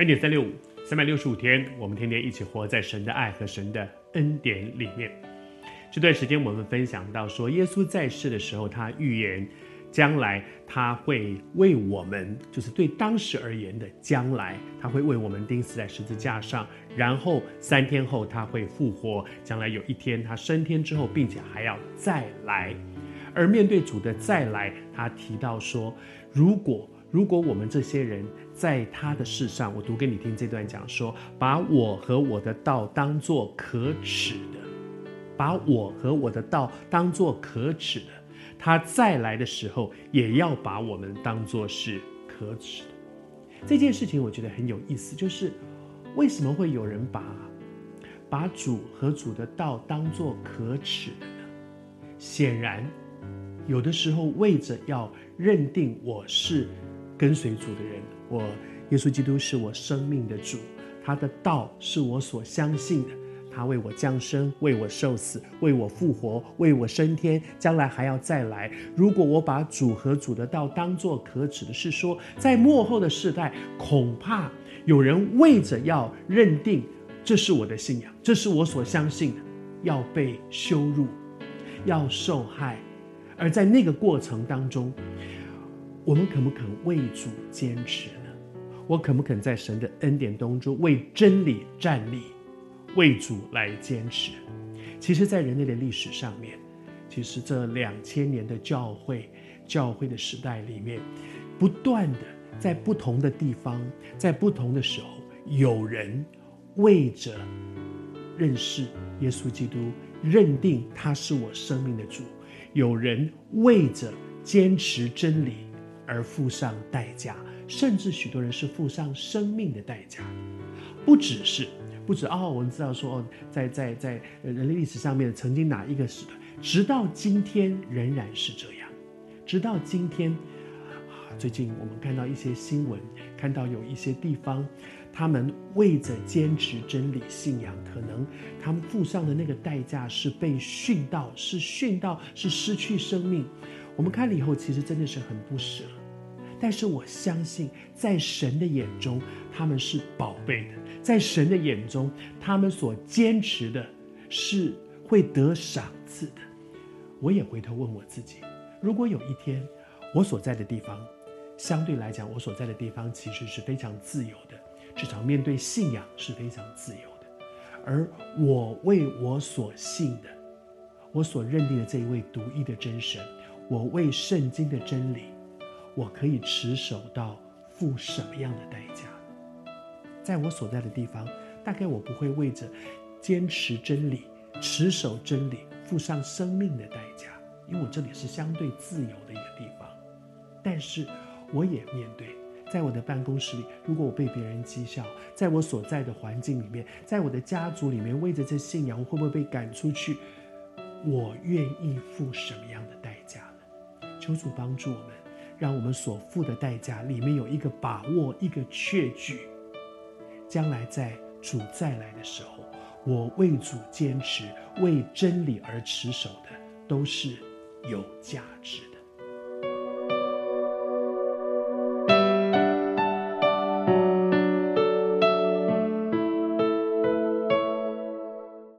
恩典三六五，三百六十五天，我们天天一起活在神的爱和神的恩典里面。这段时间我们分享到说，耶稣在世的时候，他预言将来他会为我们，就是对当时而言的将来，他会为我们钉死在十字架上，然后三天后他会复活，将来有一天他升天之后，并且还要再来。而面对主的再来，他提到说，如果如果我们这些人在他的世上，我读给你听这段讲说，把我和我的道当作可耻的，把我和我的道当作可耻的，他再来的时候也要把我们当作是可耻的。这件事情我觉得很有意思，就是为什么会有人把把主和主的道当作可耻的呢？显然，有的时候为着要认定我是。跟随主的人，我耶稣基督是我生命的主，他的道是我所相信的。他为我降生，为我受死，为我复活，为我升天，将来还要再来。如果我把主和主的道当作可耻的，是说在末后的世代，恐怕有人为着要认定这是我的信仰，这是我所相信的，要被羞辱，要受害，而在那个过程当中。我们肯不肯为主坚持呢？我肯不肯在神的恩典当中为真理站立，为主来坚持？其实，在人类的历史上面，其实这两千年的教会、教会的时代里面，不断的在不同的地方，在不同的时候，有人为着认识耶稣基督，认定他是我生命的主；有人为着坚持真理。而付上代价，甚至许多人是付上生命的代价，不只是，不止哦。我们知道说，在在在人类历史上面，曾经哪一个时代，直到今天仍然是这样。直到今天啊，最近我们看到一些新闻，看到有一些地方，他们为着坚持真理信仰，可能他们付上的那个代价是被殉道，是殉道，是失去生命。我们看了以后，其实真的是很不舍。但是我相信，在神的眼中，他们是宝贝的；在神的眼中，他们所坚持的是会得赏赐的。我也回头问我自己：如果有一天，我所在的地方，相对来讲，我所在的地方其实是非常自由的，至少面对信仰是非常自由的，而我为我所信的，我所认定的这一位独一的真神，我为圣经的真理。我可以持守到付什么样的代价？在我所在的地方，大概我不会为着坚持真理、持守真理付上生命的代价，因为我这里是相对自由的一个地方。但是，我也面对，在我的办公室里，如果我被别人讥笑，在我所在的环境里面，在我的家族里面，为着这信仰，我会不会被赶出去？我愿意付什么样的代价呢？求主帮助我们。让我们所付的代价里面有一个把握，一个确据，将来在主再来的时候，我为主坚持、为真理而持守的，都是有价值的。